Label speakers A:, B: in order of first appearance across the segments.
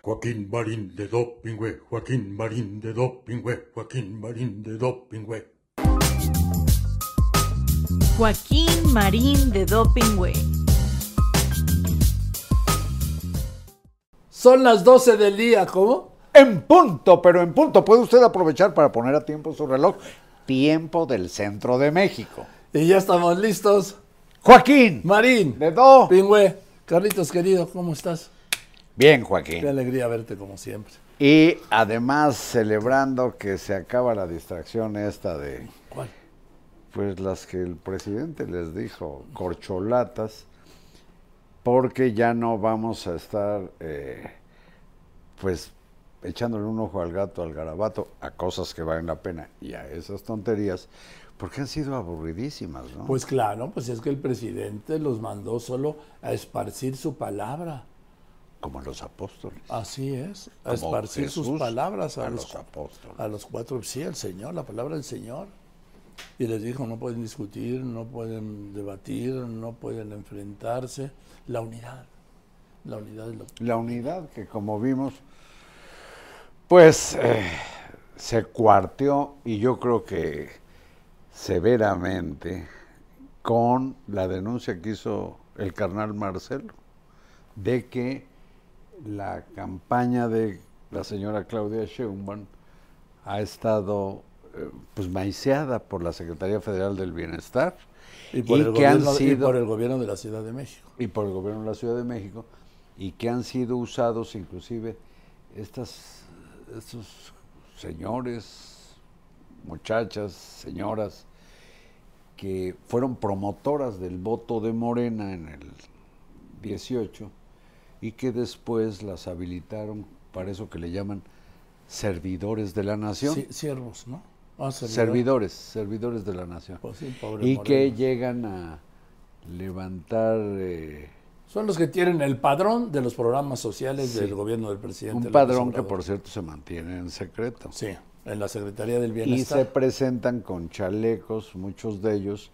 A: Joaquín Marín de Dopingüe, Joaquín Marín de Dopingüe, Joaquín Marín de Dopingüe.
B: Joaquín Marín de Dopingüe.
C: Son las 12 del día, ¿cómo?
D: En punto, pero en punto. Puede usted aprovechar para poner a tiempo su reloj. Tiempo del centro de México.
C: Y ya estamos listos.
D: Joaquín.
C: Marín.
D: De Do.
C: Pingüe. Carlitos, querido, ¿cómo estás?
D: Bien, Joaquín.
C: Qué alegría verte como siempre.
D: Y además celebrando que se acaba la distracción esta de...
C: ¿Cuál?
D: Pues las que el presidente les dijo, corcholatas, porque ya no vamos a estar, eh, pues, echándole un ojo al gato, al garabato, a cosas que valen la pena y a esas tonterías, porque han sido aburridísimas, ¿no?
C: Pues claro, pues es que el presidente los mandó solo a esparcir su palabra.
D: Como los apóstoles.
C: Así es, a esparcir sus palabras a,
D: a
C: los,
D: los apóstoles.
C: A los cuatro, sí, el Señor, la palabra del Señor. Y les dijo, no pueden discutir, no pueden debatir, no pueden enfrentarse. La unidad, la unidad es lo
D: La unidad que como vimos, pues eh, se cuarteó y yo creo que severamente con la denuncia que hizo el carnal Marcelo de que la campaña de la señora Claudia Sheinbaum ha estado eh, pues maiceada por la Secretaría Federal del Bienestar
C: y por, el
D: que han
C: gobierno, y por el gobierno de la Ciudad de México.
D: y por el gobierno de la Ciudad de México y que han sido usados inclusive estas estos señores, muchachas, señoras que fueron promotoras del voto de Morena en el 18 y que después las habilitaron para eso que le llaman servidores de la nación.
C: Sí, siervos, ¿no? Ah, servidor.
D: servidores, servidores de la nación.
C: Pues sí, pobre
D: y que llegan a levantar eh,
C: Son los que tienen el padrón de los programas sociales
D: Sí.
C: del gobierno del presidente.
D: un padrón que por cierto se mantiene en secreto.
C: Sí, en la Secretaría del
D: y
C: Bienestar.
D: se presentan con chalecos, muchos de ellos,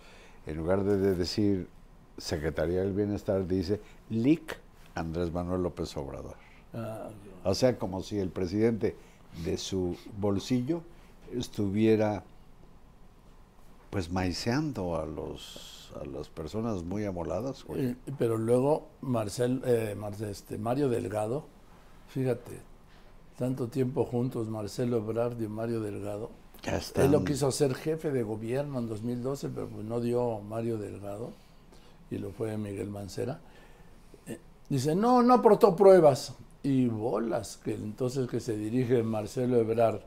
D: en lugar de decir Secretaría del Bienestar, dice LIC Andrés Manuel López Obrador.
C: Ah,
D: O sea, como si el presidente de su bolsillo estuviera pues maiceando a los a las personas muy amoladas.
C: eh, pero luego Marcel, eh, este, Mario Delgado, fíjate, tanto tiempo juntos, Marcelo Ebrard y Mario Delgado.
D: Ya están.
C: Él lo quiso hacer jefe de gobierno en 2012, pero pues no dio Mario Delgado y lo fue Miguel Mancera. Dice, no, no aportó pruebas. Y bolas, que entonces que se dirige Marcelo Ebrard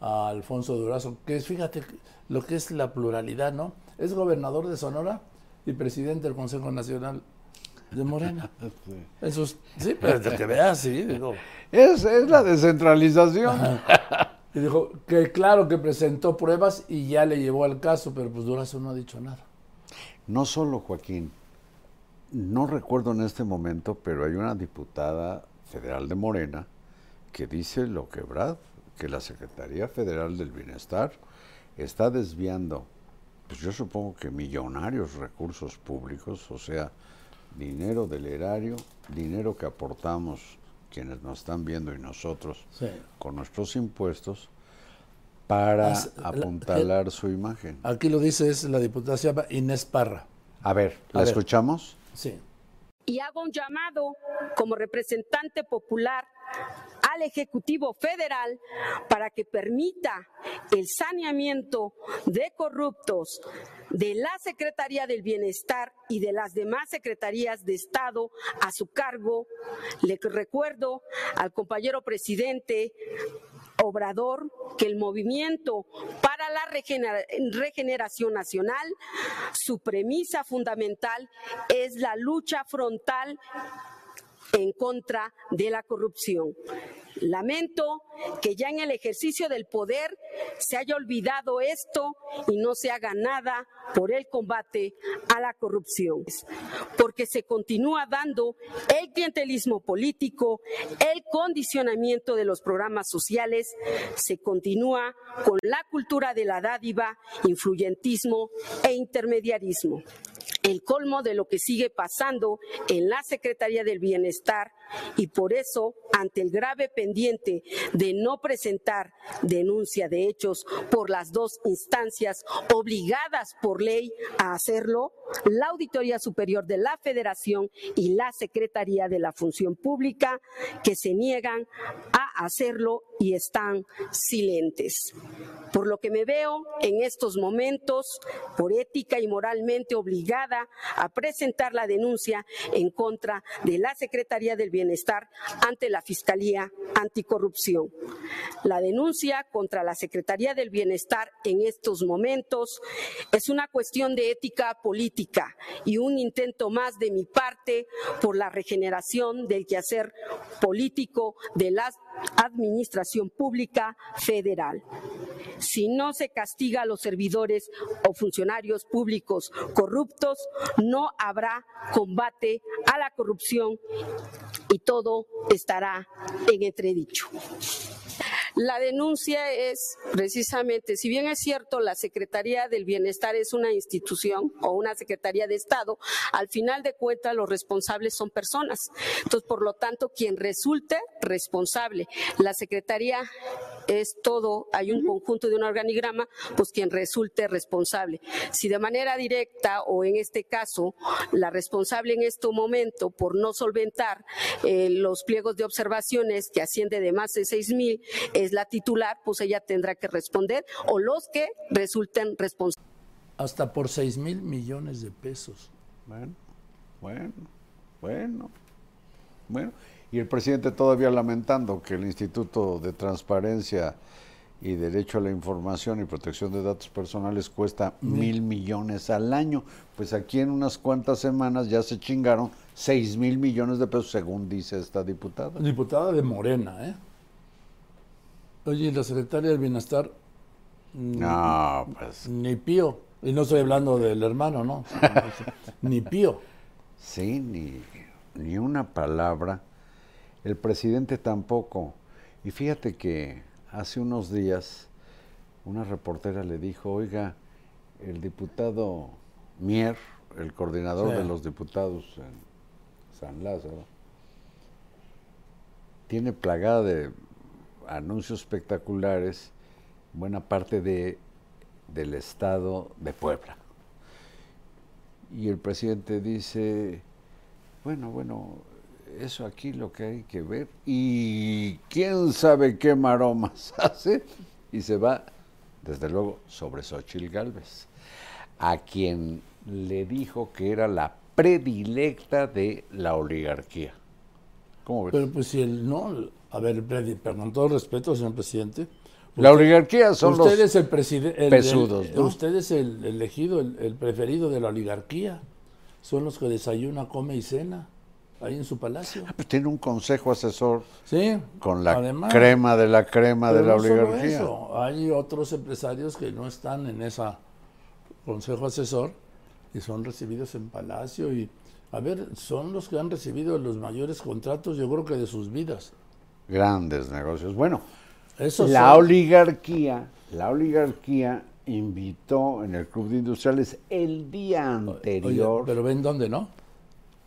C: a Alfonso Durazo, que es, fíjate, lo que es la pluralidad, ¿no? Es gobernador de Sonora y presidente del Consejo Nacional de Morena. Eso es, sí, pero que veas, sí, digo.
D: Es, es la descentralización.
C: Y dijo que claro que presentó pruebas y ya le llevó al caso, pero pues Durazo no ha dicho nada.
D: No solo Joaquín, no recuerdo en este momento, pero hay una diputada federal de Morena que dice lo que Brad, que la Secretaría Federal del Bienestar está desviando, pues yo supongo que millonarios recursos públicos, o sea, dinero del erario, dinero que aportamos quienes nos están viendo y nosotros
C: Sí.
D: con nuestros impuestos para
C: As- la-
D: apuntalar su imagen.
C: Aquí lo dice, es la diputada, se llama Inés Parra.
D: A ver, ¿la
C: A ver. Sí.
E: y hago un llamado como representante popular al Ejecutivo Federal para que permita el saneamiento de corruptos de la Secretaría del Bienestar y de las demás secretarías de Estado a su cargo. Le recuerdo al compañero presidente Obrador que el movimiento para la regenera- regeneración nacional, su premisa fundamental es la lucha frontal en contra de la corrupción. Lamento que ya en el ejercicio del poder se haya olvidado esto y no se haga nada por el combate a la corrupción, porque se continúa dando el clientelismo político, el condicionamiento de los programas sociales, se continúa con la cultura de la dádiva, influyentismo e intermediarismo el colmo de lo que sigue pasando en la Secretaría del Bienestar y por eso, ante el grave pendiente de no presentar denuncia de hechos por las dos instancias obligadas por ley a hacerlo, la Auditoría Superior de la Federación y la Secretaría de la Función Pública, que se niegan a hacerlo y están silentes. Por lo que me veo en estos momentos, por ética y moralmente obligada a presentar la denuncia en contra de la Secretaría del Bienestar ante la Fiscalía Anticorrupción. La denuncia contra la Secretaría del Bienestar en estos momentos es una cuestión de ética política y un intento más de mi parte por la regeneración del quehacer político de la Administración Pública Federal. Si no se castiga a los servidores o funcionarios públicos corruptos, no habrá combate a la corrupción y todo estará en entredicho. La denuncia es precisamente, si bien es cierto, la Secretaría del Bienestar es una institución o una Secretaría de Estado, al final de cuentas los responsables son personas. Entonces, por lo tanto, quien resulte responsable, la Secretaría es todo, hay un conjunto de un organigrama, pues quien resulte responsable. Si de manera directa o en este caso, la responsable en este momento por no solventar eh, los pliegos de observaciones que asciende de más de seis mil es la titular, pues ella tendrá que responder o los que resulten responsables.
C: Hasta por 6 mil millones de pesos.
D: Bueno, bueno, bueno, bueno. Y el presidente todavía lamentando que el Instituto de Transparencia y Derecho a la Información y Protección de Datos Personales cuesta mil millones al año. Pues aquí en unas cuantas semanas ya se chingaron seis mil millones de pesos, según dice esta diputada.
C: Diputada de Morena, ¿eh? Oye, ¿y la secretaria del Bienestar,
D: No, pues
C: ni pío. Y no estoy hablando del hermano, ¿no? ni pío.
D: Sí, ni, ni una palabra. El presidente tampoco. Y fíjate que hace unos días una reportera le dijo, oiga, el diputado Mier, el coordinador
C: Sí.
D: de los diputados en San Lázaro, tiene plagada de anuncios espectaculares buena parte de, del estado de Puebla. Y el presidente dice, bueno, bueno, eso aquí lo que hay que ver. Y quién sabe qué maromas hace. Y se va, desde luego, sobre Xochitl Galvez, a quien le dijo que era la predilecta de la oligarquía. ¿Cómo ves?
C: Pero pues si el no, a ver, pero con todo respeto, señor presidente.
D: la oligarquía son
C: usted
D: los...
C: es el presidente.
D: pesudos, ¿no?
C: Usted es el elegido, el, el preferido de la oligarquía. Son los que desayuna, come y cena ahí en su palacio.
D: Pues tiene un consejo asesor
C: Sí.
D: con la
C: además,
D: crema de la crema de la
C: no solo
D: oligarquía.
C: eso, hay otros empresarios que no están en ese consejo asesor y son recibidos en palacio y a ver, son los que han recibido los mayores contratos, yo creo que de sus vidas.
D: Grandes negocios. Bueno,
C: Esos
D: la
C: son-
D: oligarquía, la oligarquía invitó en el Club de Industriales el día anterior.
C: Oye, pero ven dónde, ¿no?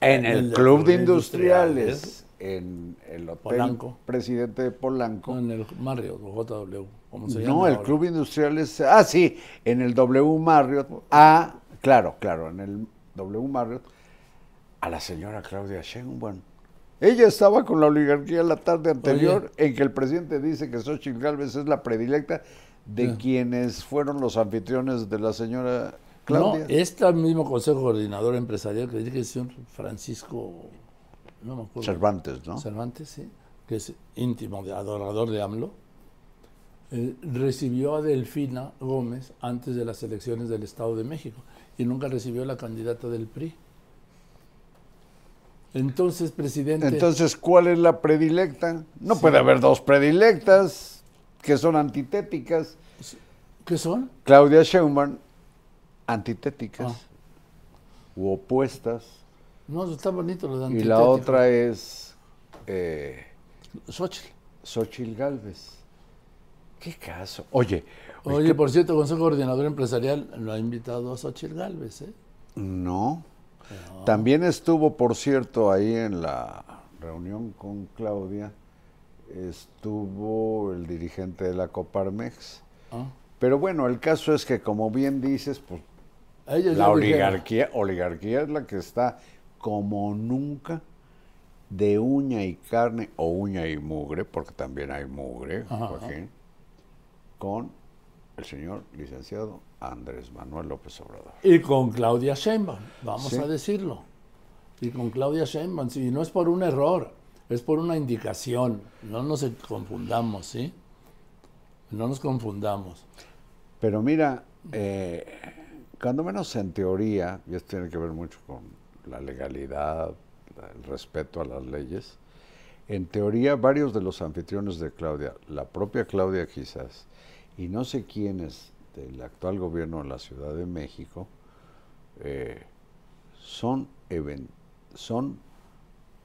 D: En el, Club de Industriales, en el Hotel
C: Polanco.
D: Presidente de Polanco.
C: No, en el Marriott, JW, como se llama.
D: No, el
C: ahora.
D: Club Industriales. Ah, sí, en el W Marriott. Ah, claro, claro, en el W Marriott. A la señora Claudia Sheinbaum. Ella estaba con la oligarquía la tarde anterior en que el presidente dice que Xochitl Gálvez es la predilecta de
C: Ya.
D: quienes fueron los anfitriones de la señora Claudia.
C: No, este mismo Consejo Coordinador Empresarial que dirige el señor Francisco, no me acuerdo.
D: Cervantes, ¿no?
C: Cervantes, sí, que es íntimo, de adorador de AMLO, eh, recibió a Delfina Gómez antes de las elecciones del Estado de México y nunca recibió la candidata del PRI. Entonces, presidente,
D: Entonces, ¿cuál es la predilecta? No puede haber dos predilectas que son antitéticas.
C: ¿qué son?
D: Claudia Sheinbaum, antitéticas
C: Ah.
D: u opuestas.
C: No, está bonito lo de
D: Y la otra es eh,
C: Xochitl.
D: Xochitl Galvez. ¿Qué caso? Oye, oye,
C: Oye,
D: ¿qué-
C: por cierto, Consejo Coordinador Empresarial lo ha invitado a Xochitl Galvez, ¿eh?
D: no. También estuvo, por cierto, ahí en la reunión con Claudia, estuvo el dirigente de la Coparmex.
C: Ah.
D: Pero bueno, el caso es que, como bien dices, pues
C: ellos
D: La
C: dijeron-
D: oligarquía, oligarquía es la que está como nunca de uña y carne o uña y mugre, porque también hay mugre,
C: Ajá,
D: Joaquín, con el señor licenciado Andrés Manuel López Obrador.
C: Y con Claudia Sheinbaum, vamos
D: Sí.
C: a decirlo. Y con Claudia Sheinbaum, sí, y no es por un error, es por una indicación. No nos confundamos, ¿sí? No nos confundamos.
D: Pero mira, eh, cuando menos en teoría, y esto tiene que ver mucho con la legalidad, el respeto a las leyes, en teoría varios de los anfitriones de Claudia, la propia Claudia quizás, y no sé quiénes del actual gobierno de la Ciudad de México, eh, son, son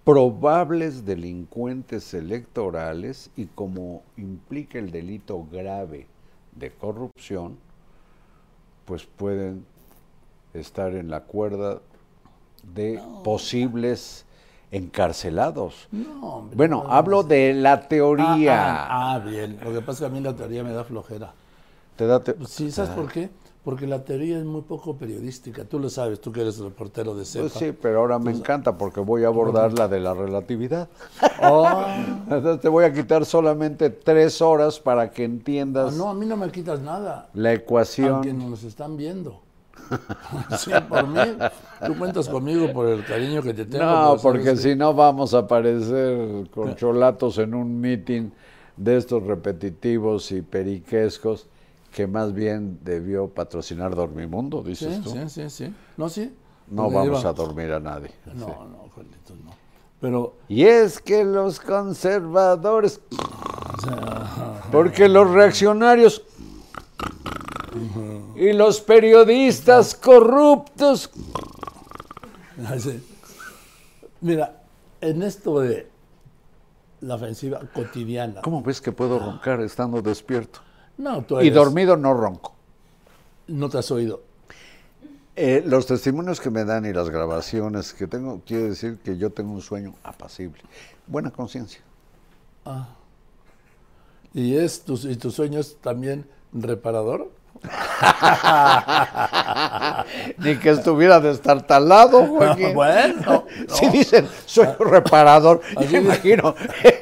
D: probables delincuentes electorales y como implica el delito grave de corrupción, pues pueden estar en la cuerda de posibles encarcelados.
C: No, hombre,
D: Bueno,
C: no,
D: hablo de la
C: Ah,
D: teoría.
C: ah, ah, bien. Lo que pasa es que a mí la teoría me da flojera.
D: Te da te-
C: sí, ¿sabes por qué? Porque la teoría es muy poco periodística. Tú lo sabes, tú que eres reportero de CEPA.
D: Pues sí, pero ahora me encanta porque voy a abordar la de la relatividad.
C: Oh,
D: Entonces te voy a quitar solamente tres horas para que
C: ah,
D: entiendas
C: no, a mí no me quitas nada.
D: la ecuación.
C: Aunque nos están viendo. sí, por mí. Tú cuentas conmigo por el cariño que te tengo.
D: No, porque
C: que-
D: si no vamos a aparecer con cholatos en un meeting de estos repetitivos y periquescos que más bien debió patrocinar Dormimundo, dices
C: Sí,
D: tú.
C: sí, sí, sí. No, sí.
D: No
C: Porque
D: vamos
C: lleva-
D: a dormir a nadie.
C: No,
D: Sí.
C: no, Carlitos, no. Pero,
D: Y es que los conservadores, porque los reaccionarios y los periodistas corruptos,
C: así. mira, en esto de la ofensiva cotidiana.
D: ¿cómo ves que puedo roncar estando despierto?
C: No, tú
D: Y dormido no ronco.
C: No te has oído.
D: Eh, los testimonios que me dan y las grabaciones que tengo, quiere decir que yo tengo un sueño apacible. Buena conciencia.
C: ¿Y, es tu, y tu sueño es también reparador?
D: Ni que estuviera destartalado, Joaquín.
C: bueno.
D: Si dicen sueño reparador,
C: Así
D: yo imagino,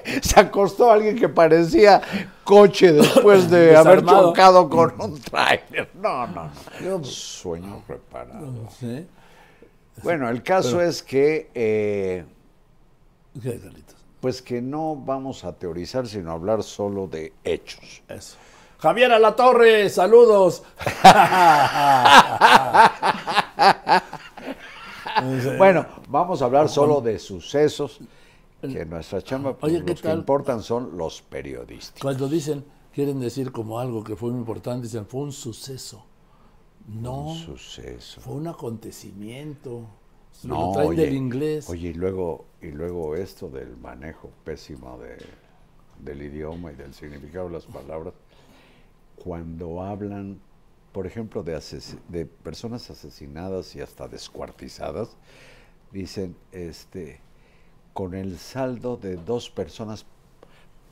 D: se acostó alguien que parecía coche después de haber chocado con un tráiler. No, no, no. Sueño reparado.
C: ¿Sí?
D: Bueno, el caso es que, eh,
C: ¿Qué, Carlitos?
D: pues que no vamos a teorizar, sino hablar solo de hechos.
C: Eso. Javier a la Torre, saludos.
D: Bueno, vamos a hablar solo de sucesos que nuestra chamba pues,
C: Oye, ¿qué
D: los que importan son los periodísticos.
C: Cuando dicen, quieren decir como algo que fue muy importante, dicen, fue un suceso. No,
D: Un suceso.
C: fue un acontecimiento.
D: No,
C: lo traen
D: oye,
C: del inglés.
D: Oye, y luego, y luego esto del manejo pésimo de, del idioma y del significado de las palabras, cuando hablan por ejemplo, de personas asesinadas y hasta descuartizadas, dicen, este, con el saldo de dos personas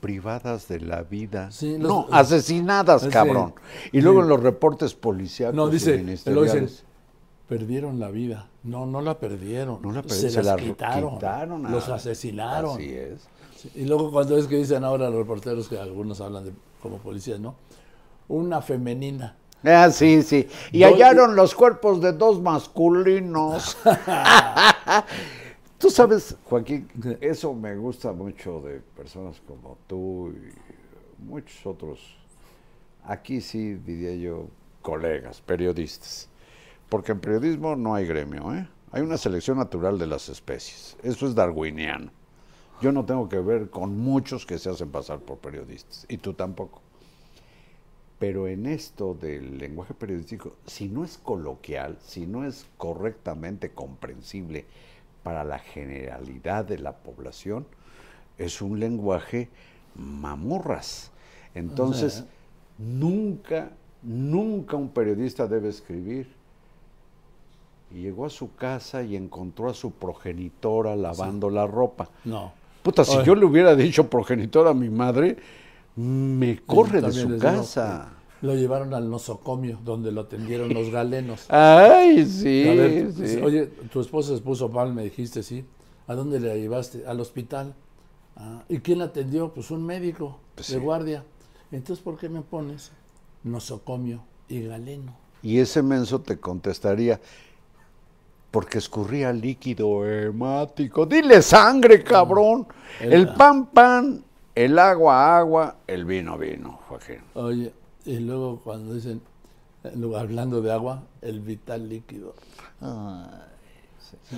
D: privadas de la vida.
C: Sí, los-
D: no, asesinadas,
C: Sí.
D: cabrón. Y luego
C: Sí.
D: en los reportes policiales
C: No, dice, lo dicen, perdieron la vida. No, no la perdieron.
D: No la per-
C: se,
D: se
C: las
D: la
C: quitaron.
D: quitaron a-
C: los asesinaron.
D: Así es.
C: Y luego cuando es que dicen ahora los reporteros, que algunos hablan de, como policías, ¿no? Una femenina.
D: Ah, sí, sí. Y hallaron los cuerpos de dos masculinos. tú sabes, Joaquín, eso me gusta mucho de personas como tú y muchos otros. Aquí sí diría yo colegas, periodistas. Porque en periodismo no hay gremio, ¿eh? Hay una selección natural de las especies. Eso es darwiniano. Yo no tengo que ver con muchos que se hacen pasar por periodistas. Y tú tampoco. Pero en esto del lenguaje periodístico, si no es coloquial, si no es correctamente comprensible para la generalidad de la población, es un lenguaje mamurras. Entonces, nunca, nunca un periodista debe escribir. Y llegó a su casa y encontró a su progenitora lavando la ropa.
C: No.
D: Puta, si
C: Oye.
D: yo le hubiera dicho progenitora a mi madre, me corre de su
C: digo,
D: casa.
C: Lo llevaron al nosocomio, donde lo atendieron los galenos.
D: Ay, sí,
C: A ver,
D: sí.
C: Oye, tu esposa se puso mal, me dijiste, sí. ¿A dónde la llevaste? Al hospital. "Ah, ¿Y quién la atendió? Pues un médico
D: Pues
C: de
D: sí.
C: guardia. Entonces, ¿por qué me pones nosocomio y galeno?
D: Y ese menso te contestaría, porque escurría líquido hemático. Dile sangre, cabrón.
C: El-
D: El pan, pan, el agua, agua, el vino, vino, Joaquín.
C: Oye, y luego cuando dicen, hablando de agua, el vital líquido.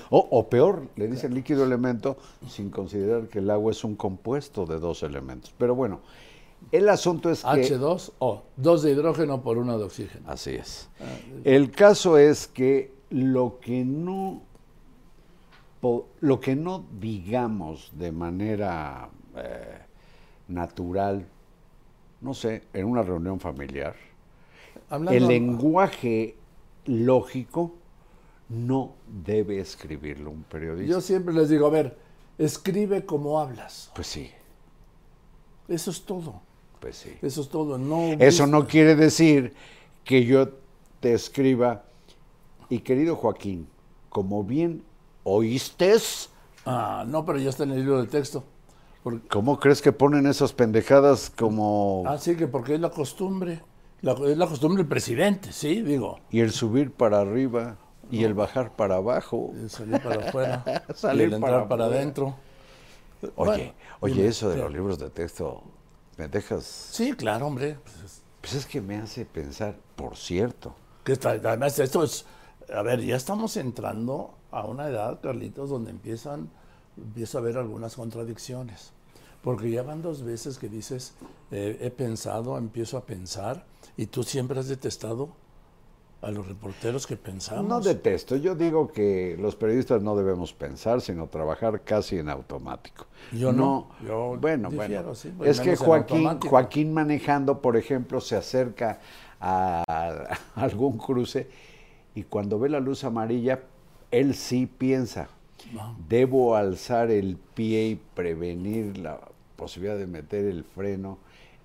D: O, o peor, le dicen líquido elemento sin considerar que el agua es un compuesto de dos elementos. Pero bueno, el asunto es que...
C: H2O, dos de hidrógeno por uno de oxígeno.
D: Así es. El caso es que lo que no lo que no digamos de manera eh, natural, no sé, en una reunión familiar,
C: Hablando,
D: el lenguaje lógico no debe escribirlo un periodista.
C: yo siempre les digo, a ver, escribe como hablas.
D: Pues sí,
C: Eso es todo.
D: pues sí.
C: Eso es todo. No
D: Eso no quiere decir que yo te escriba, y querido Joaquín, como bien oíste,
C: Ah, no, pero ya está en el libro de texto. Porque-
D: ¿cómo crees que ponen esas pendejadas como...
C: ah, sí, que porque es la costumbre. La- es la costumbre del presidente, sí, digo.
D: y el subir para arriba y el bajar para abajo?
C: el salir para afuera.
D: Salir
C: y el entrar
D: para
C: para, adentro.
D: Oye,
C: Bueno,
D: oye,
C: dime,
D: eso de los libros de texto, me dejas...
C: Sí, claro, hombre. Pues,
D: Pues es que me hace pensar, por cierto,
C: que está- además, esto es. A ver, ya estamos entrando a una edad, Carlitos, donde empiezan, empieza a haber algunas contradicciones. Porque ya van dos veces que dices, eh, he pensado, empiezo a pensar, y tú siempre has detestado a los reporteros que pensamos.
D: No detesto, yo digo que los periodistas no debemos pensar, sino trabajar casi en automático.
C: Yo no, yo
D: bueno,
C: difiero,
D: bueno.
C: sí, pues
D: es que Joaquín. Joaquín manejando, por ejemplo, se acerca a, a algún cruce y cuando ve la luz amarilla, él sí piensa, debo alzar el pie y prevenir la posibilidad de meter el freno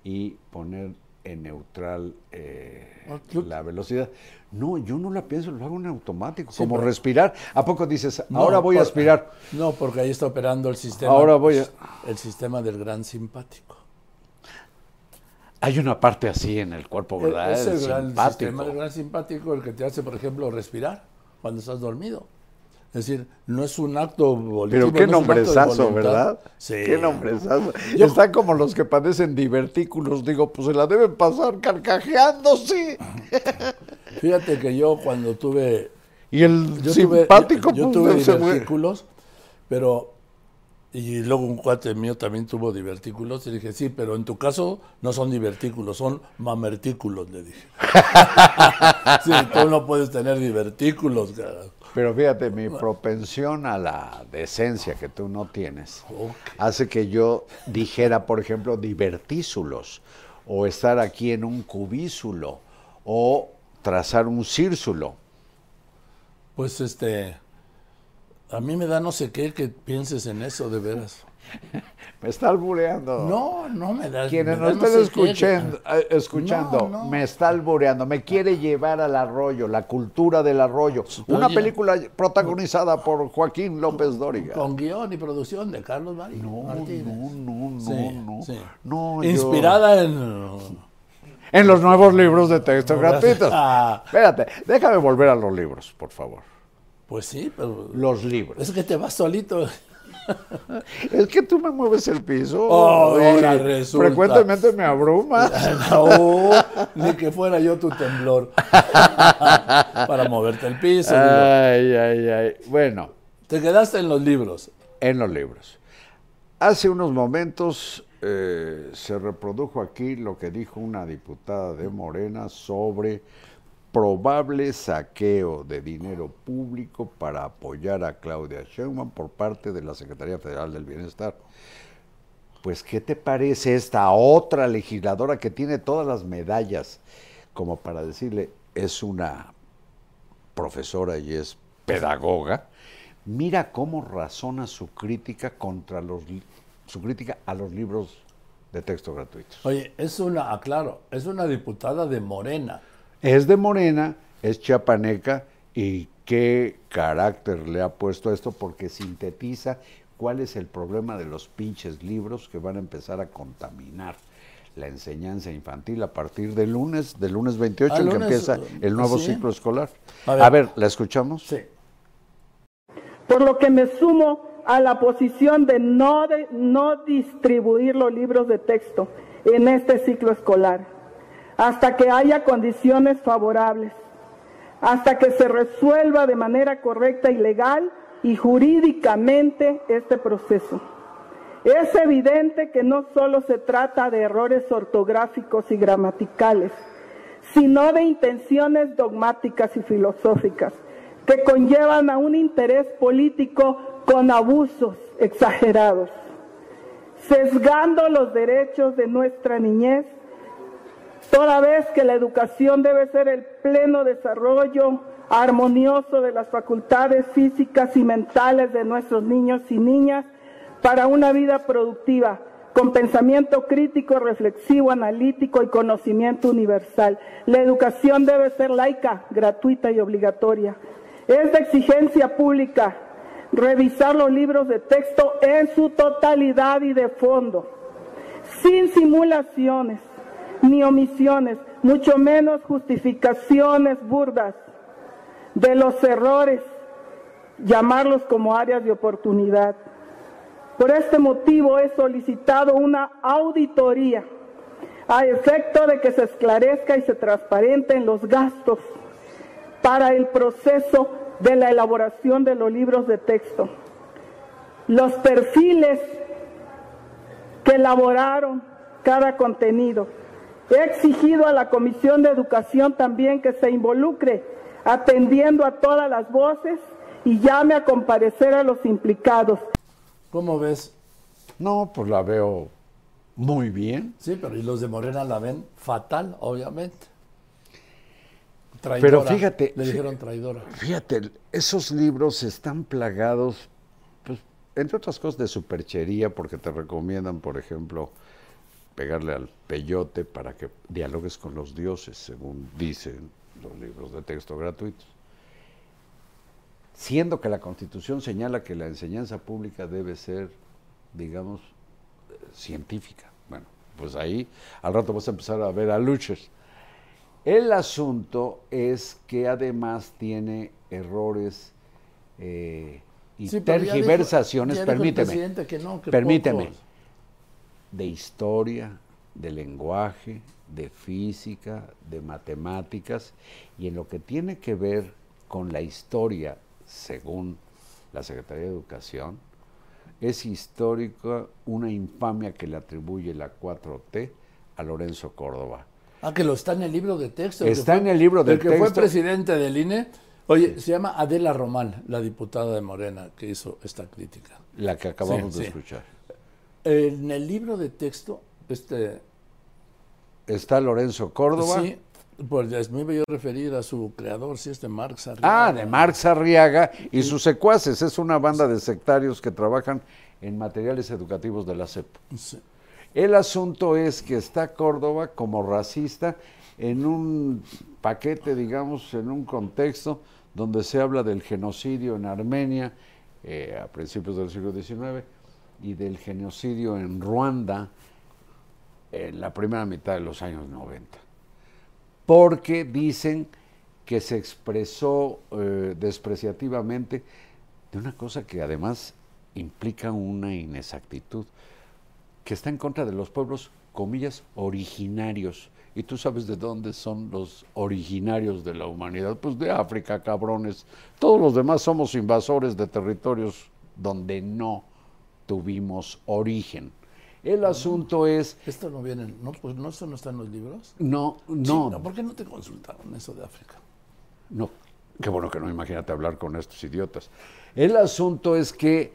D: y poner en neutral eh, la velocidad. No, yo no la pienso, lo hago en automático,
C: Sí,
D: como
C: pero-
D: respirar. ¿A poco dices,
C: No,
D: ahora voy a aspirar?
C: No, porque ahí está operando el sistema.
D: Ahora voy a-
C: El sistema del gran simpático.
D: Hay una parte así en el cuerpo, ¿verdad?
C: Es el gran
D: Simpático.
C: sistema del gran simpático el que te hace, por ejemplo, respirar cuando estás dormido. Es decir, no es un acto volitivo.
D: Pero qué
C: no
D: nombrezazo. ¿verdad?
C: Sí.
D: Qué nombrezazo.
C: Yo-
D: Están como los que padecen divertículos. Digo, pues se la deben pasar carcajeándose.
C: Fíjate que yo cuando tuve...
D: Y el
C: Yo tuve,
D: simpático,
C: yo, yo
D: pues,
C: tuve divertículos, pero... Y luego un cuate mío también tuvo divertículos. Y dije, sí, pero en tu caso no son divertículos, son mamertículos, le dije. sí, tú no puedes tener divertículos, cara.
D: Pero fíjate, mi propensión a la decencia que tú no tienes hace que yo dijera, por ejemplo, divertículos, o estar aquí en un cubículo, o trazar un círculo.
C: Pues este, a mí me da no sé qué que pienses en eso, de veras.
D: Me está albureando.
C: No, no me da.
D: Quienes
C: me
D: no
C: qué.
D: escuchando, eh, escuchando
C: No, no.
D: me está albureando, me quiere llevar al arroyo, la cultura del arroyo. Una
C: Oye.
D: película protagonizada por Joaquín López Dóriga.
C: Con guion y producción de Carlos Marín
D: No,
C: Martínez.
D: no, no, no,
C: Sí,
D: no.
C: sí.
D: No, yo-
C: Inspirada en.
D: En los nuevos libros de texto gratuitos.
C: Ah.
D: Espérate, déjame volver a los libros, por favor.
C: Pues sí, pero.
D: Los libros.
C: Es que te vas solito.
D: Es que tú me mueves el piso.
C: Oh, ahora resulta.
D: Frecuentemente me abruma.
C: No, ni que fuera yo tu temblor. Para moverte el piso. digo.
D: Ay, ay, ay. Bueno,
C: Te quedaste en los libros.
D: en los libros. Hace unos momentos eh, se reprodujo aquí lo que dijo una diputada de Morena sobre probable saqueo de dinero público para apoyar a Claudia Sheinbaum por parte de la Secretaría Federal del Bienestar. Pues, ¿qué te parece esta otra legisladora que tiene todas las medallas como para decirle es una profesora y es pedagoga? Mira cómo razona su crítica contra los su crítica a los libros de texto gratuitos.
C: Oye, es una, aclaro, es una diputada de Morena.
D: Es de Morena, es chiapaneca y qué carácter le ha puesto a esto porque sintetiza cuál es el problema de los pinches libros que van a empezar a contaminar la enseñanza infantil a partir del lunes, del lunes 28
C: Ah,
D: en que empieza
C: uh,
D: el nuevo
C: ¿sí?
D: ciclo escolar.
C: A ver,
D: ¿la escuchamos?
C: Sí.
F: por lo que me sumo a la posición de no, de no distribuir los libros de texto en este ciclo escolar, hasta que haya condiciones favorables, hasta que se resuelva de manera correcta y legal y jurídicamente este proceso. Es evidente que no solo se trata de errores ortográficos y gramaticales, sino de intenciones dogmáticas y filosóficas que conllevan a un interés político con abusos exagerados, sesgando los derechos de nuestra niñez, toda vez que la educación debe ser el pleno desarrollo armonioso de las facultades físicas y mentales de nuestros niños y niñas para una vida productiva, con pensamiento crítico, reflexivo, analítico y conocimiento universal. La educación debe ser laica, gratuita y obligatoria. Es de exigencia pública revisar los libros de texto en su totalidad y de fondo, sin simulaciones ni omisiones, mucho menos justificaciones burdas de los errores, llamarlos como áreas de oportunidad. Por este motivo he solicitado una auditoría a efecto de que se esclarezca y se transparenten los gastos para el proceso de la elaboración de los libros de texto. Los perfiles que elaboraron cada contenido. He exigido a la Comisión de Educación también que se involucre atendiendo a todas las voces y llame a comparecer a los implicados.
C: ¿Cómo ves?
D: No, pues la veo muy bien.
C: Sí, pero y los de Morena la ven fatal, obviamente.
D: Pero
C: Traidora.
D: fíjate,
C: Le dijeron traidora.
D: Fíjate, esos libros están plagados, pues, entre otras cosas, de superchería, porque te recomiendan, por ejemplo, pegarle al peyote para que dialogues con los dioses, según dicen los libros de texto gratuitos. Siendo que la Constitución señala que la enseñanza pública debe ser, digamos, eh, científica. Bueno, pues ahí al rato vas a empezar a ver a luchas. El asunto es que además tiene errores eh, y
C: Sí, pero ya dijo-
D: tergiversaciones,
C: ya dijo el
D: permíteme,
C: presidente que no, que
D: permíteme,
C: pocos.
D: De historia, de lenguaje, de física, de matemáticas, y en lo que tiene que ver con la historia, según la Secretaría de Educación, es histórica una infamia que le atribuye la 4T a Lorenzo Córdoba.
C: Ah, que lo está en el libro de texto.
D: Está
C: fue-
D: en el libro de
C: El que fue
D: texto.
C: presidente del INE. Oye, se llama Adela Román, la diputada de Morena, que hizo esta crítica.
D: La que acabamos
C: Sí,
D: de
C: sí.
D: escuchar.
C: En el libro de texto, este,
D: Está Lorenzo Córdoba.
C: sí, Pues me iba yo a referir a su creador, sí, este Marx Arriaga.
D: Ah, de Marx Arriaga y sus secuaces. Es una banda de sectarios que trabajan en materiales educativos de la CEP.
C: Sí.
D: El asunto es que está Córdoba como racista en un paquete, digamos, en un contexto donde se habla del genocidio en Armenia eh, a principios del siglo XIX y del genocidio en Ruanda en la primera mitad de los años 90. Porque dicen que se expresó eh, despreciativamente de una cosa que además implica una inexactitud, que está en contra de los pueblos, comillas, originarios. Y tú sabes de dónde son los originarios de la humanidad. Pues de África, cabrones. Todos los demás somos invasores de territorios donde no tuvimos origen. El asunto es...
C: Esto no viene, no, pues no, esto no está en los libros.
D: No,
C: Sí,
D: no,
C: ¿Por qué no te consultaron eso de África?
D: no. Qué bueno que no, imagínate hablar con estos idiotas. El asunto es que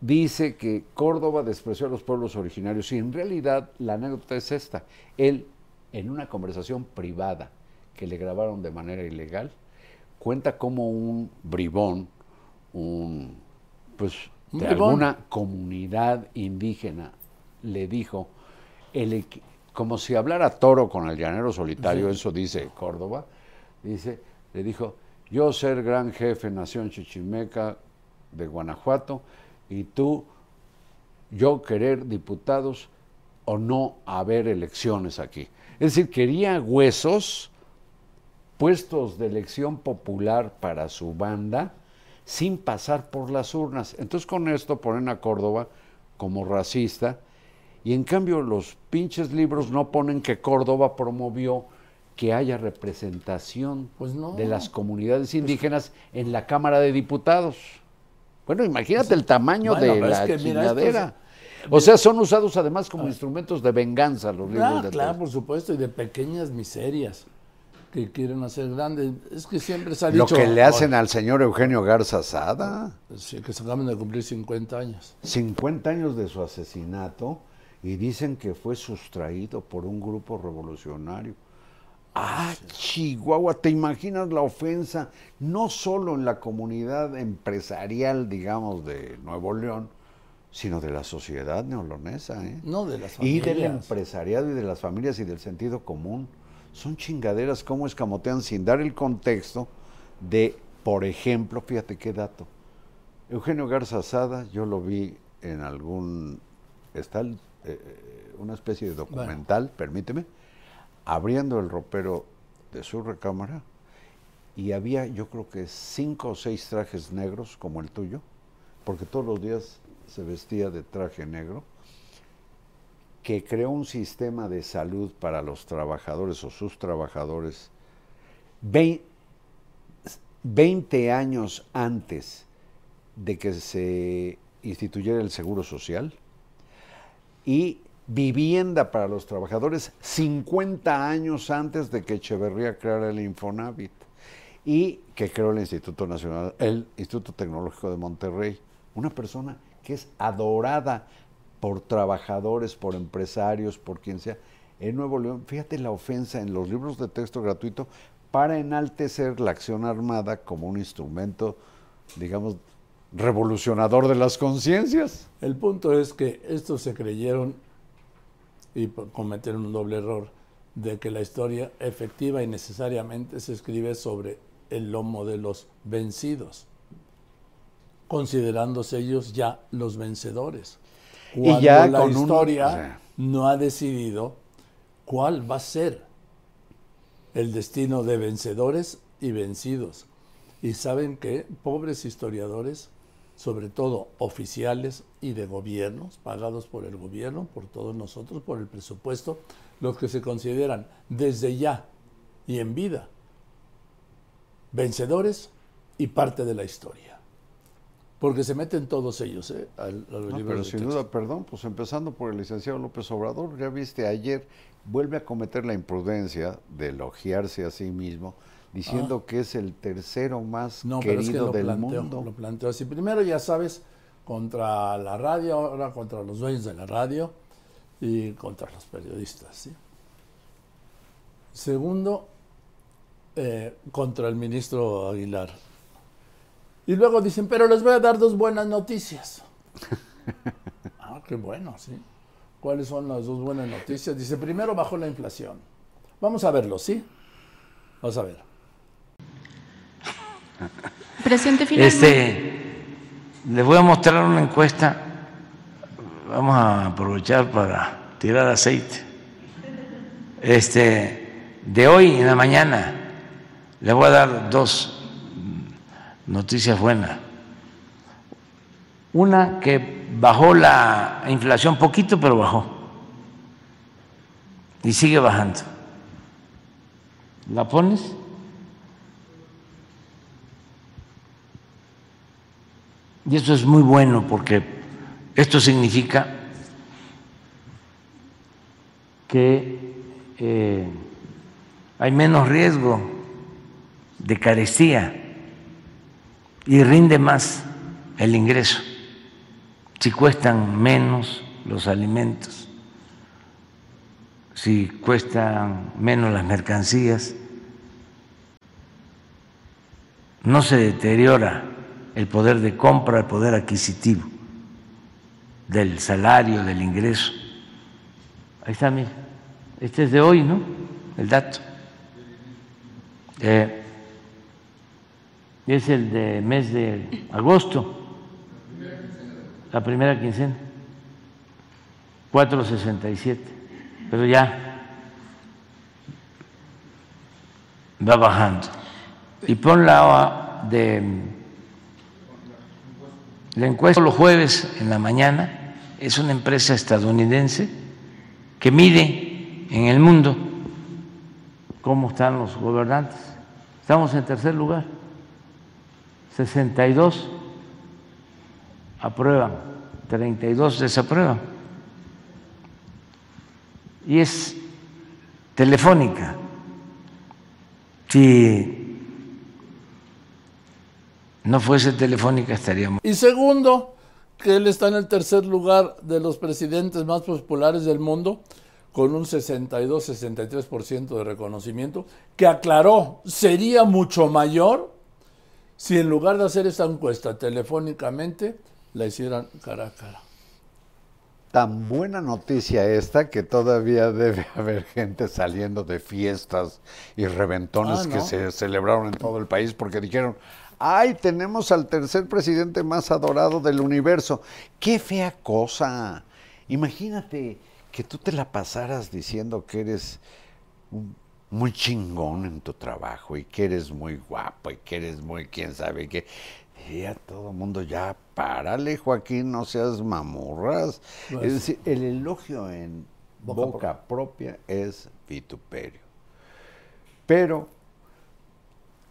D: dice que Córdoba despreció a los pueblos originarios y en realidad la anécdota es esta. Él, en una conversación privada que le grabaron de manera ilegal, cuenta como un bribón, un, pues, de alguna comunidad indígena, le dijo, el como si hablara toro con el llanero solitario, eso dice Córdoba, dice, le dijo, yo ser gran jefe, nación chichimeca de Guanajuato, y tú, yo querer diputados o no haber elecciones aquí. Es decir, quería huesos puestos de elección popular para su banda sin pasar por las urnas. Entonces con esto ponen a Córdoba como racista y en cambio los pinches libros no ponen que Córdoba promovió que haya representación
C: Pues no.
D: de las comunidades indígenas en la Cámara de Diputados. Bueno, imagínate el tamaño
C: Bueno,
D: de
C: es
D: la
C: que
D: chingadera. O sea, son usados además como instrumentos de venganza los libros
C: Ah,
D: de
C: claro,
D: texto.
C: por supuesto, y de pequeñas miserias que quieren hacer grandes. Es que siempre se ha
D: Lo
C: dicho...
D: que le hacen al señor Eugenio Garza Sada.
C: Sí, que se acaban de cumplir 50 años.
D: 50 años de su asesinato y dicen que fue sustraído por un grupo revolucionario. Ah, Chihuahua, ¿te imaginas la ofensa? No solo en la comunidad empresarial, digamos, de Nuevo León, sino de la sociedad neolonesa, ¿eh?
C: No de las
D: Y
C: familias.
D: del empresariado y de las familias y del sentido común. Son chingaderas cómo escamotean sin dar el contexto de, por ejemplo, fíjate qué dato. Eugenio Garza Sada, yo lo vi en algún, está el, eh, una especie de documental, permíteme, abriendo el ropero de su recámara y había yo creo que cinco o seis trajes negros como el tuyo, porque todos los días se vestía de traje negro, que creó un sistema de salud para los trabajadores o sus trabajadores vei- 20 años antes de que se instituyera el Seguro Social y vivienda para los trabajadores 50 años antes de que Echeverría creara el Infonavit y que creó el Instituto Nacional, el Instituto Tecnológico de Monterrey. Una persona que es adorada por trabajadores, por empresarios, por quien sea. En Nuevo León, fíjate la ofensa en los libros de texto gratuito para enaltecer la acción armada como un instrumento, digamos, revolucionador de las conciencias.
C: El punto es que estos se creyeron y cometieron un doble error de que la historia efectiva y necesariamente se escribe sobre el lomo de los vencidos, considerándose ellos ya los vencedores.
D: Y
C: Cuando
D: ya
C: la
D: con un-
C: historia
D: o sea.
C: no ha decidido cuál va a ser el destino de vencedores y vencidos. Y saben que pobres historiadores, sobre todo oficiales y de gobiernos, pagados por el gobierno, por todos nosotros, por el presupuesto, los que se consideran desde ya y en vida vencedores y parte de la historia. Porque se meten todos ellos ¿eh? al- a los
D: No, pero sin duda, perdón, pues empezando por el licenciado López Obrador, ya viste, ayer vuelve a cometer la imprudencia de elogiarse a sí mismo, diciendo que es el tercero más
C: Ah. No, pero es que
D: querido
C: lo
D: del
C: planteo,
D: mundo.
C: lo planteo así. Primero, ya sabes, contra la radio, ahora contra los dueños de la radio y contra los periodistas. ¿sí? Segundo, eh, contra el ministro Aguilar. Y luego dicen, pero les voy a dar dos buenas noticias. ah, qué bueno, sí. ¿Cuáles son las dos buenas noticias? Dice, primero bajó la inflación. Vamos a verlo, ¿sí? Vamos a ver.
G: Presidente, finalmente.
H: Este, les voy a mostrar una encuesta. Vamos a aprovechar para tirar aceite. Este, de hoy en la mañana les voy a dar dos noticias buenas. Una que bajó la inflación poquito, pero bajó. Y sigue bajando. ¿La pones? Y eso es muy bueno porque esto significa que eh, hay menos riesgo de carestía y rinde más el ingreso si cuestan menos los alimentos, si cuestan menos las mercancías, no se deteriora el poder de compra, el poder adquisitivo del salario, del ingreso. Ahí está, mira. Este es de hoy, ¿no? El dato. Eh, es el de mes de agosto, la primera quincena, 4.67, pero ya va bajando. Y pon la de la encuesta los jueves en la mañana, es una empresa estadounidense que mide en el mundo cómo están los gobernantes. Estamos en tercer lugar. 62 aprueban, 32 desaprueban. Y es telefónica. Si no fuese telefónica estaríamos.
C: Y segundo, que él está en el tercer lugar de los presidentes más populares del mundo, con un 62-63% de reconocimiento, que aclaró sería mucho mayor si en lugar de hacer esta encuesta telefónicamente, la hicieran cara a cara.
D: Tan buena noticia esta que todavía debe haber gente saliendo de fiestas y reventones
C: Ah, ¿no?
D: que se celebraron en todo el país porque dijeron, ay, tenemos al tercer presidente más adorado del universo. Qué fea cosa. Imagínate que tú te la pasaras diciendo que eres un- muy chingón en tu trabajo y que eres muy guapo y que eres muy quién sabe qué. Diría todo el mundo, ya párale, Joaquín, no seas mamurras. Es decir, el elogio en
C: Boca
D: boca, propia es vituperio. Pero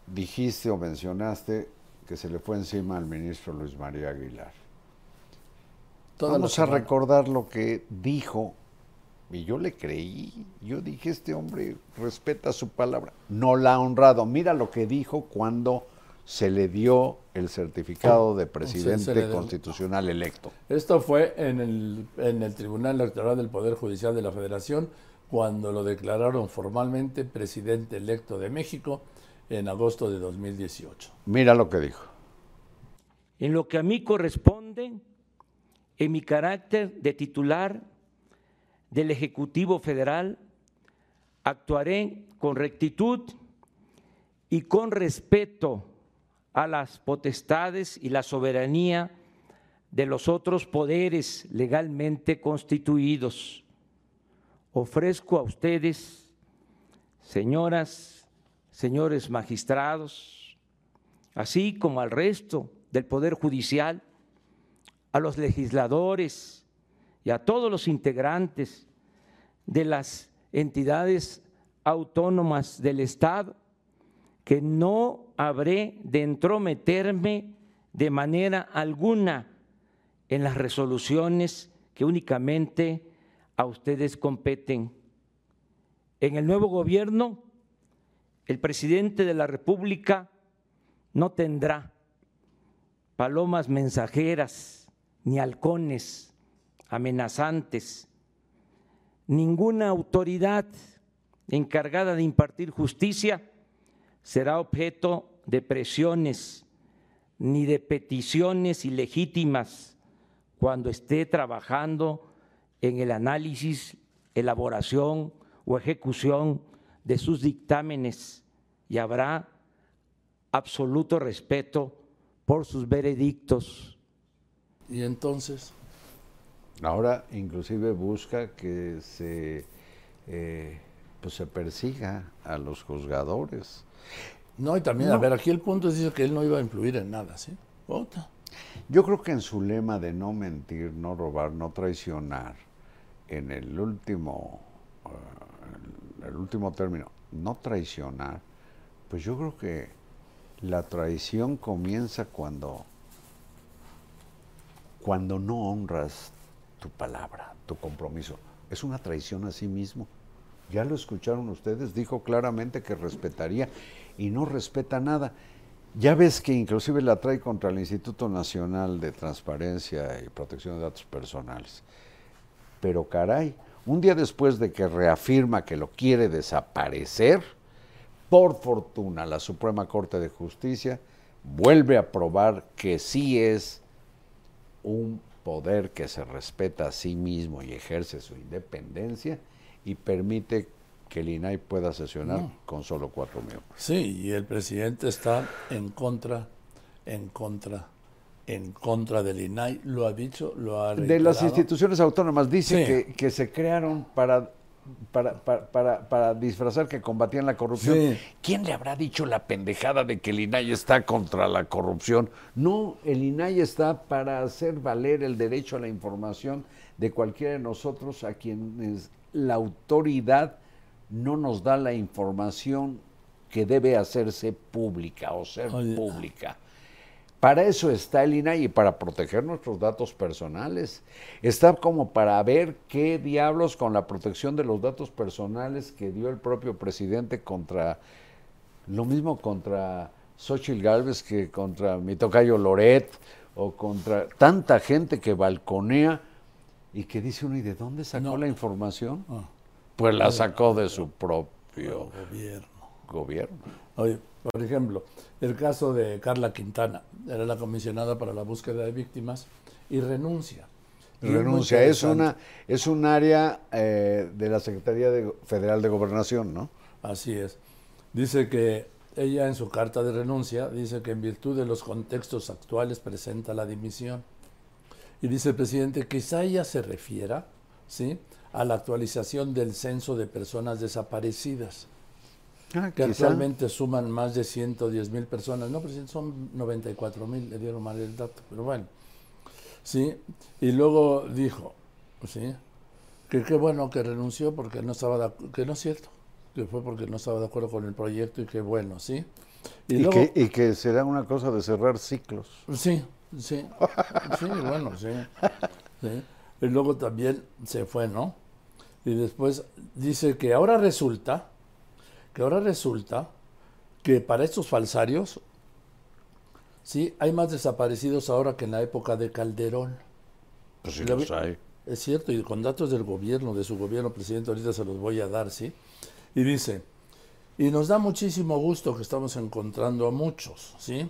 D: dijiste o mencionaste que se le fue encima al ministro Luis María Aguilar.
C: Toda
D: Vamos a recordar lo que dijo, y yo le creí, yo dije, este hombre respeta su palabra, no la ha honrado. Mira lo que dijo cuando se le dio el certificado de presidente constitucional electo.
C: Esto fue en el, en el Tribunal Electoral del Poder Judicial de la Federación, cuando lo declararon formalmente presidente electo de México en agosto de 2018.
D: Mira lo que dijo.
H: En lo que a mí corresponde, en mi carácter de titular del Ejecutivo Federal, actuaré con rectitud y con respeto a las potestades y la soberanía de los otros poderes legalmente constituidos. Ofrezco a ustedes, señoras, señores magistrados, así como al resto del Poder Judicial, a los legisladores y a todos los integrantes de las entidades autónomas del Estado, que no habré de entrometerme de manera alguna en las resoluciones que únicamente a ustedes competen. En el nuevo gobierno, el presidente de la República no tendrá palomas mensajeras ni halcones amenazantes, ninguna autoridad encargada de impartir justicia
I: será objeto de presiones ni de peticiones ilegítimas cuando esté trabajando en el análisis, elaboración o ejecución de sus dictámenes y habrá absoluto respeto por sus veredictos.
C: Y entonces,
D: Ahora inclusive busca que se, eh, pues se persiga a los juzgadores.
C: no, y también, a ver, aquí el punto es dice que él no iba a influir en nada, ¿sí? Otra.
D: Yo creo que en su lema de no mentir, no robar, no traicionar, en el último, eh, el último término, no traicionar, pues yo creo que la traición comienza cuando, cuando no honras tu palabra, tu compromiso. Es una traición a sí mismo. Ya lo escucharon ustedes, dijo claramente que respetaría y no respeta nada. Ya ves que inclusive la trae contra el Instituto Nacional de Transparencia y Protección de Datos Personales. Pero caray, un día después de que reafirma que lo quiere desaparecer, por fortuna la Suprema Corte de Justicia vuelve a probar que sí es un poder que se respeta a sí mismo y ejerce su independencia y permite que el INAI pueda sesionar
C: No.
D: con solo cuatro miembros.
C: Sí, y el presidente está en contra, en contra, en contra del INAI. Lo ha dicho, lo ha
D: De las
C: reiterado.
D: instituciones autónomas dice
C: Sí.
D: que, que se crearon para, para, para, para- para disfrazar que combatían la corrupción.
C: Sí.
D: ¿Quién le habrá dicho la pendejada de que el INAI está contra la corrupción? No, el INAI está para hacer valer el derecho a la información de cualquiera de nosotros a quienes la autoridad no nos da la información que debe hacerse pública o ser
C: Oye.
D: pública. Para eso está el INAI y para proteger nuestros datos personales. Está como para ver qué diablos con la protección de los datos personales que dio el propio presidente contra, lo mismo contra Xochitl Galvez que contra mi tocayo Loret o contra tanta gente que balconea y que dice uno, ¿y de dónde sacó
C: No.
D: la información?
C: Ah,
D: Pues la sacó de su propio
C: gobierno.
D: Gobierno.
C: Oye, por ejemplo, el caso de Carla Quintana, era la comisionada para la búsqueda de víctimas y renuncia. Y
D: Renuncia, es una es un área eh, de la Secretaría de- Federal de Gobernación, ¿no?
C: Así es. Dice que ella en su carta de renuncia dice que en virtud de los contextos actuales presenta la dimisión. Y dice el presidente, quizá ella se refiera ¿sí? a la actualización del censo de personas desaparecidas,
D: Ah,
C: que
D: quizá.
C: actualmente suman más de 110 mil personas. No, presidente, son 94 mil, le dieron mal el dato, pero bueno. ¿Sí? Y luego dijo, ¿sí? que qué bueno que renunció porque no estaba de que no es cierto, que fue porque no estaba de acuerdo con el proyecto y qué bueno, ¿sí?
D: Y,
C: luego,
D: que, y que será una cosa de cerrar ciclos.
C: Sí, sí, sí, bueno, sí, sí. Y luego también se fue, ¿no? Y después dice que ahora resulta, que ahora resulta que para estos falsarios, sí, hay más desaparecidos ahora que en la época de Calderón.
D: Pues sí
C: Lo
D: los hay.
C: Es cierto, y con datos del gobierno, de su gobierno, presidente, ahorita se los voy a dar, ¿sí? Y dice, y nos da muchísimo gusto que estamos encontrando a muchos, ¿sí?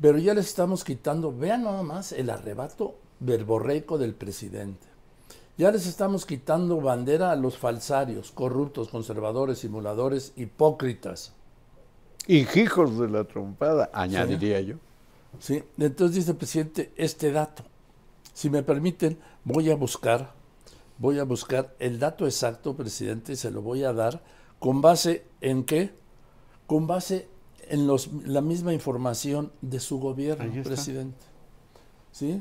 C: Pero ya les estamos quitando, vean nada más el arrebato verborreico del presidente. Ya les estamos quitando bandera a los falsarios, corruptos, conservadores, simuladores, hipócritas.
D: Y hijos de la trompada, añadiría yo.
C: ¿sí? Entonces dice el presidente este dato. Si me permiten, voy a buscar, voy a buscar el dato exacto, presidente, y se lo voy a dar con base en qué? Con base en los, la misma información de su gobierno, presidente. ¿Sí?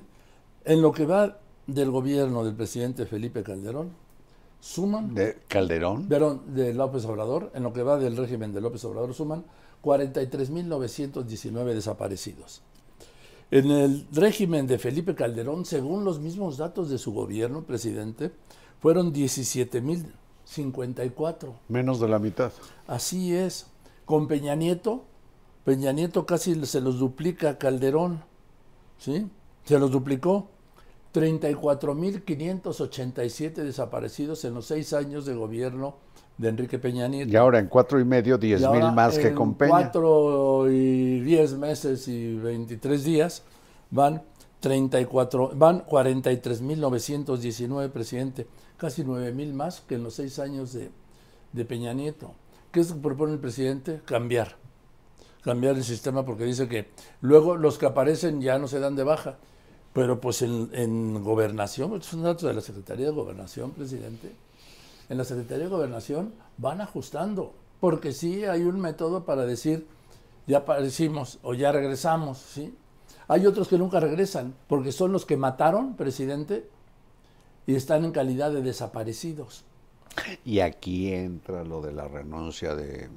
C: En lo que va del gobierno del presidente Felipe Calderón, suman
D: De Calderón.
C: Perdón, de López Obrador, en lo que va del régimen de López Obrador, suman 43.919 desaparecidos. En el régimen de Felipe Calderón, según los mismos datos de su gobierno, presidente, fueron 17.054.
D: Menos de la mitad.
C: Así es. Con Peña Nieto, Peña Nieto casi se los duplica a Calderón. ¿Sí? Se los duplicó. 34.587 desaparecidos en los seis años de gobierno de Enrique Peña Nieto.
D: Y ahora en cuatro y medio, diez
C: Y
D: mil más que con Peña.
C: Cuatro y diez meses y 23 días van 34, van 43.919, presidente, casi 9.000 más que en los seis años de, de Peña Nieto. ¿Qué es lo que propone el presidente? Cambiar. Cambiar el sistema porque dice que luego los que aparecen ya no se dan de baja. Pero pues en, en gobernación, estos son datos de la Secretaría de Gobernación, presidente, en la Secretaría de Gobernación van ajustando, porque sí hay un método para decir, ya aparecimos o ya regresamos, ¿sí? Hay otros que nunca regresan, porque son los que mataron, presidente, y están en calidad de desaparecidos.
D: Y aquí entra lo de la renuncia de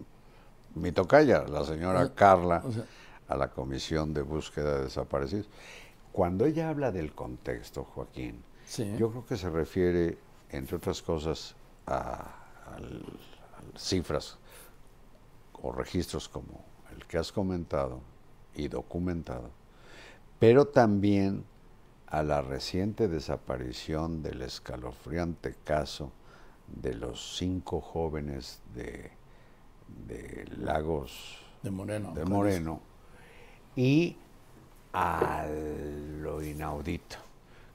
D: mi tocaya, la señora Carla,
C: o sea-
D: a la Comisión de Búsqueda de Desaparecidos. Cuando ella habla del contexto, Joaquín,
C: Sí.
D: yo creo que se refiere, entre otras cosas, a, cifras o registros como el que has comentado y documentado, pero también a la reciente desaparición del escalofriante caso de los cinco jóvenes de, de Lagos
C: De Moreno.
D: de. Moreno y a lo inaudito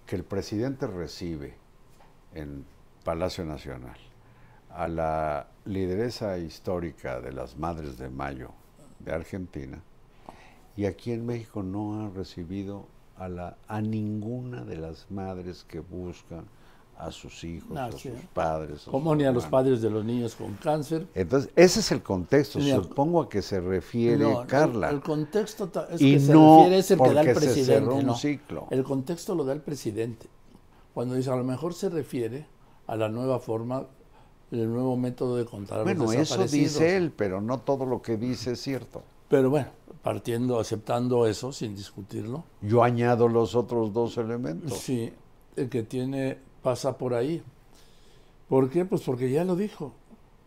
D: que el presidente recibe en Palacio Nacional a la lideresa histórica de las Madres de Mayo de Argentina y aquí en México no ha recibido a, la, a ninguna de las madres que buscan a sus hijos,
C: No,
D: a
C: sí.
D: sus padres.
C: Como
D: sus
C: ni a los padres de los niños con cáncer.
D: Entonces, ese es el contexto,
C: a-
D: supongo a que se refiere
C: No,
D: Carla.
C: El, contexto es
D: Y
C: que se
D: no
C: refiere es el que da el presidente.
D: cerró un ciclo.
C: El contexto lo da el presidente. Cuando dice a lo mejor se refiere a la nueva forma, el nuevo método de contar a
D: Bueno,
C: los
D: eso
C: desaparecidos.
D: dice él, pero no todo lo que dice es cierto.
C: Pero bueno, partiendo, aceptando eso sin discutirlo,
D: Yo añado los otros dos elementos.
C: sí, el que tiene pasa por ahí. ¿Por qué? Pues porque ya lo dijo.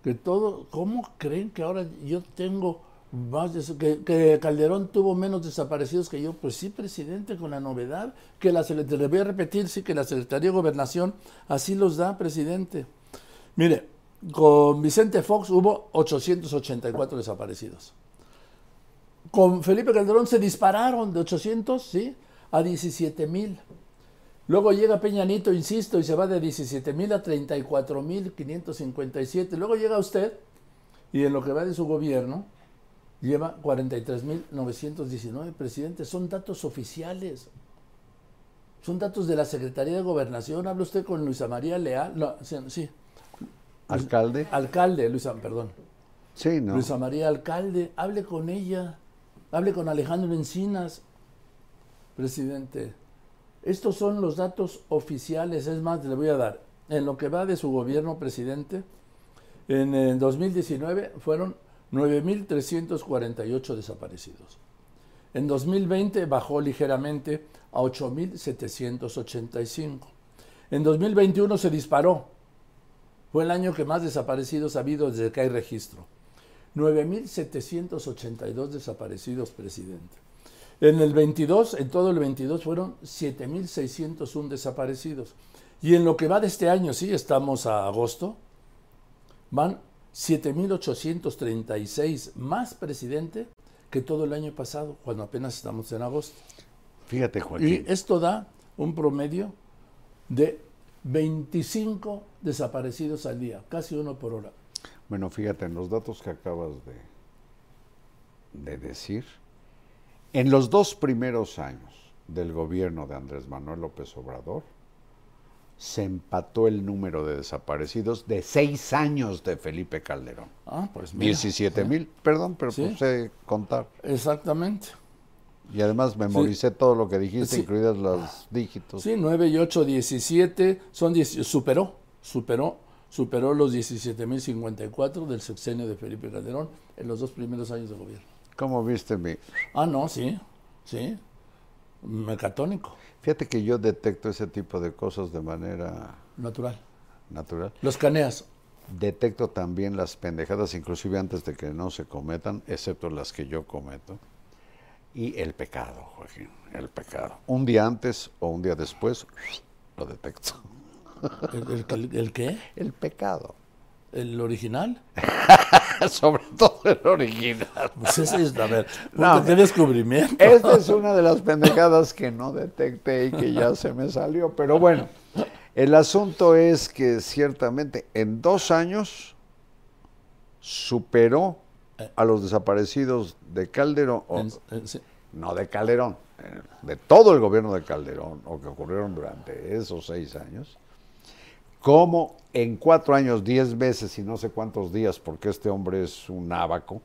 C: Que todo, ¿cómo creen que ahora yo tengo más que, Calderón tuvo menos desaparecidos que yo? Pues sí, presidente, con la novedad que la le voy a repetir, sí, que la Secretaría de Gobernación así los da, presidente. Mire, con Vicente Fox hubo 884 desaparecidos. Con Felipe Calderón se dispararon de 800, ¿sí? A 17 mil. Luego llega Peña Nieto, insisto, y se va de 17 mil a 34 mil 557. Luego llega usted, y en lo que va de su gobierno, lleva 43 mil 919. Presidente, son datos oficiales. Son datos de la Secretaría de Gobernación. Habla usted con Luisa María Leal. No, sí, sí.
D: ¿Alcalde?
C: Alcalde, Luisa, perdón.
D: Sí, ¿no?
C: Luisa María Alcalde, hable con ella, hable con Alejandro Encinas, presidente. Estos son los datos oficiales, es más, le voy a dar. En lo que va de su gobierno, presidente, en el 2019 fueron 9.348 desaparecidos. En 2020 bajó ligeramente a 8.785. En 2021 se disparó. Fue el año que más desaparecidos ha habido desde que hay registro. 9.782 desaparecidos, presidente. En el 22, en todo el 22 fueron 7.601 desaparecidos. Y en lo que va de este año, sí, estamos a agosto, van 7.836 más, presidente, que todo el año pasado, cuando apenas estamos en agosto.
D: Fíjate,
C: Y
D: Joaquín.
C: esto da un promedio de 25 desaparecidos al día, casi uno por hora.
D: Bueno, fíjate, en los datos que acabas de, de decir, en los dos primeros años del gobierno de Andrés Manuel López Obrador, se empató el número de desaparecidos de seis años de Felipe Calderón.
C: Ah, pues mira.
D: 17 mil, perdón, pero
C: Sí.
D: sé contar.
C: Exactamente.
D: Y además memoricé todo lo que dijiste, incluidas los dígitos.
C: Sí, 9 y 8, 17, son 10 superó, superó, superó los 17.054 del sexenio de Felipe Calderón en los dos primeros años de gobierno.
D: ¿Cómo viste mi...?
C: Ah, no, sí, sí, mecatónico,
D: Fíjate que yo detecto ese tipo de cosas de manera
C: natural.
D: natural.
C: Los caneas,
D: Detecto también las pendejadas, inclusive antes de que no se cometan, excepto las que yo cometo. Y el pecado, Joaquín, el pecado. Un día antes o un día después lo detecto.
C: ¿El, el- el qué?
D: El pecado.
C: ¿El original?
D: Sobre todo el original.
C: Pues ese es, a ver,
D: No,
C: qué descubrimiento.
D: Esta es una de las pendejadas que no detecté y que ya se me salió. Pero bueno, el asunto es que ciertamente en dos años superó a los desaparecidos de Calderón, o-
C: sí.
D: no de Calderón, eh, de todo el gobierno de Calderón, o que ocurrieron durante esos seis años, como en cuatro años, diez veces y no sé cuántos días, porque este hombre es un ábaco,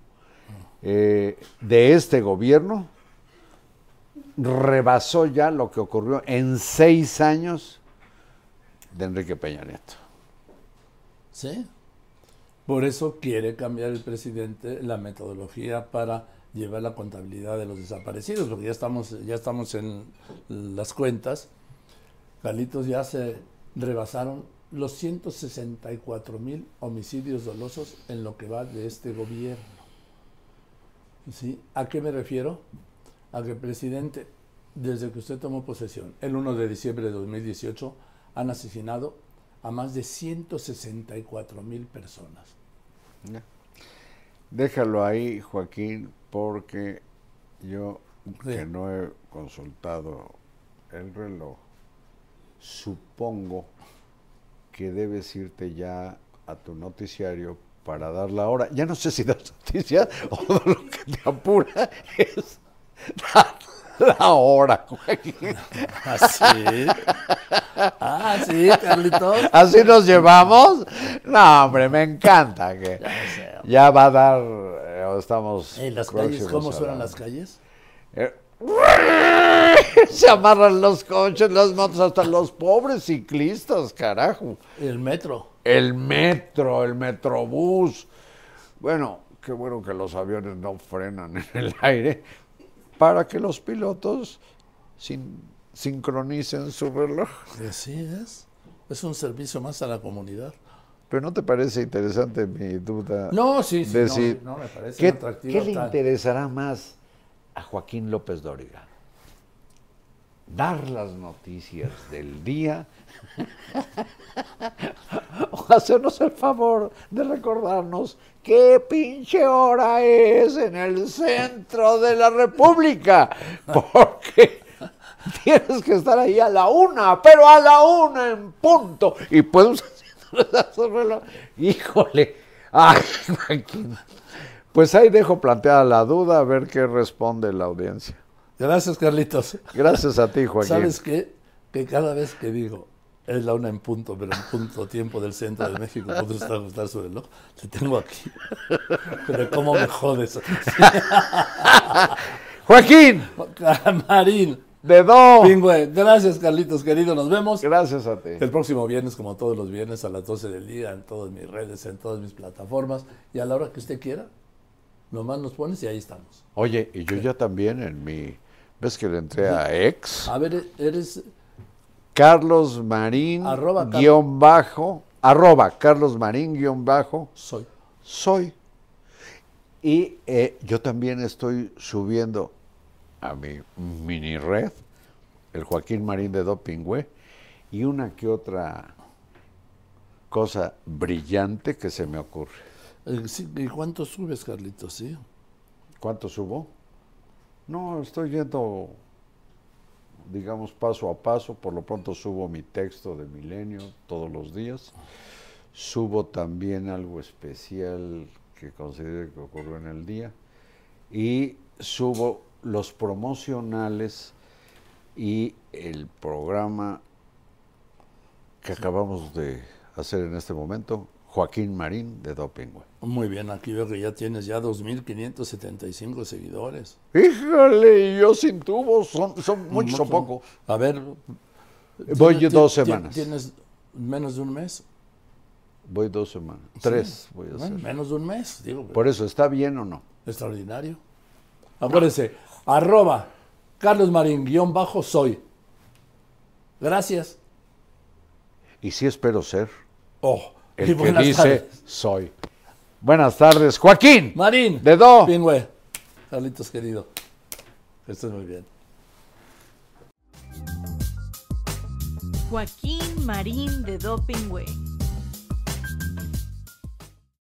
D: eh, de este gobierno, rebasó ya lo que ocurrió en seis años de Enrique Peña Nieto.
C: Sí. Por eso quiere cambiar el presidente la metodología para llevar la contabilidad de los desaparecidos, porque ya estamos, ya estamos en las cuentas. Carlitos ya se rebasaron los 164 mil homicidios dolosos en lo que va de este gobierno. ¿Sí? ¿A qué me refiero? A que presidente, desde que usted tomó posesión, el 1 de diciembre de 2018, han asesinado a más de 164 mil personas.
D: Déjalo ahí, Joaquín, porque yo,
C: Sí.
D: que no he consultado el reloj, supongo que debes irte ya a tu noticiario para dar la hora. Ya no sé si das noticias o lo que te apura es dar la hora, Joaquín.
C: ¿Ah, sí? Ah, sí, Carlitos.
D: ¿Así nos llevamos? No, hombre, me encanta que ya va a dar, eh, estamos
C: En las calles, ¿cómo suenan
D: la-
C: las calles?
D: Eh, Se amarran los coches, las motos, hasta los pobres ciclistas, carajo.
C: El metro.
D: El metro, el metrobús. Bueno, qué bueno que los aviones no frenan en el aire para que los pilotos sin- sincronicen su reloj.
C: Así es. Es un servicio más a la comunidad.
D: Pero ¿no te parece interesante mi duda?
C: No, sí, sí, no, me parece
D: ¿qué,
C: atractivo
D: ¿Qué le
C: tal.
D: interesará más a Joaquín López Dóriga? ¿Dar las noticias del día? ¿O hacernos el favor de recordarnos qué pinche hora es en el centro de la República? Porque tienes que estar ahí a la una, pero a la una en punto. Y podemos su reloj. Híjole. Ay, Joaquín. Pues ahí dejo planteada la duda a ver qué responde la audiencia.
C: Gracias, Carlitos.
D: Gracias a ti, Joaquín.
C: ¿Sabes qué? Que cada vez que digo, es la una en punto, pero en punto tiempo del centro de México, ¿puedo estar ajustar su reloj? Te tengo aquí. Pero cómo me jodes.
D: Joaquín,
C: Marín.
D: de Do.
C: Pingüe. Gracias, Carlitos, querido. Nos vemos.
D: Gracias a ti.
C: El próximo viernes, como todos los viernes, a las 12 del día, en todas mis redes, en todas mis plataformas, y a la hora que usted quiera, nomás nos pones y ahí estamos.
D: Oye, y yo ya también en mi. ¿Ves que le entré a ex?
C: A ver, eres
D: Carlos Marín
C: Arroba
D: guion bajo. Arroba Carlos Marín guion bajo.
C: soy.
D: soy. Y eh, yo también estoy subiendo a mi mini red, el Joaquín Marín de Dopingüe, y una que otra cosa brillante que se me ocurre.
C: Eh, ¿Y cuánto subes, Carlitos? Sí.
D: ¿Cuánto subo? No, estoy yendo, digamos, paso a paso. Por lo pronto subo mi texto de Milenio todos los días. Subo también algo especial que considero que ocurrió en el día. Y subo los promocionales y el programa que acabamos de hacer en este momento, Joaquín Marín de Dopingüe.
C: Muy bien, aquí veo que ya tienes ya 2.575 seguidores.
D: Híjole, y yo sin tubos, son, son muchos o poco.
C: A ver.
D: Voy yo
C: ¿tienes-
D: dos semanas.
C: ¿Tienes menos de un mes?
D: Voy dos semanas. Tres voy a
C: Bueno,
D: hacer.
C: menos de un mes, digo.
D: Por eso, ¿está bien o no?
C: Extraordinario. Acuérdense, arroba Carlos Marín guion bajo soy. Gracias.
D: Y sí espero ser
C: Oh, y
D: el que
C: buenas
D: dice
C: tardes.
D: soy. Buenas tardes, Joaquín.
C: Marín.
D: De Do.
C: Pingüe. Carlitos querido. Que estés muy bien.
B: Joaquín Marín de Dopingüe.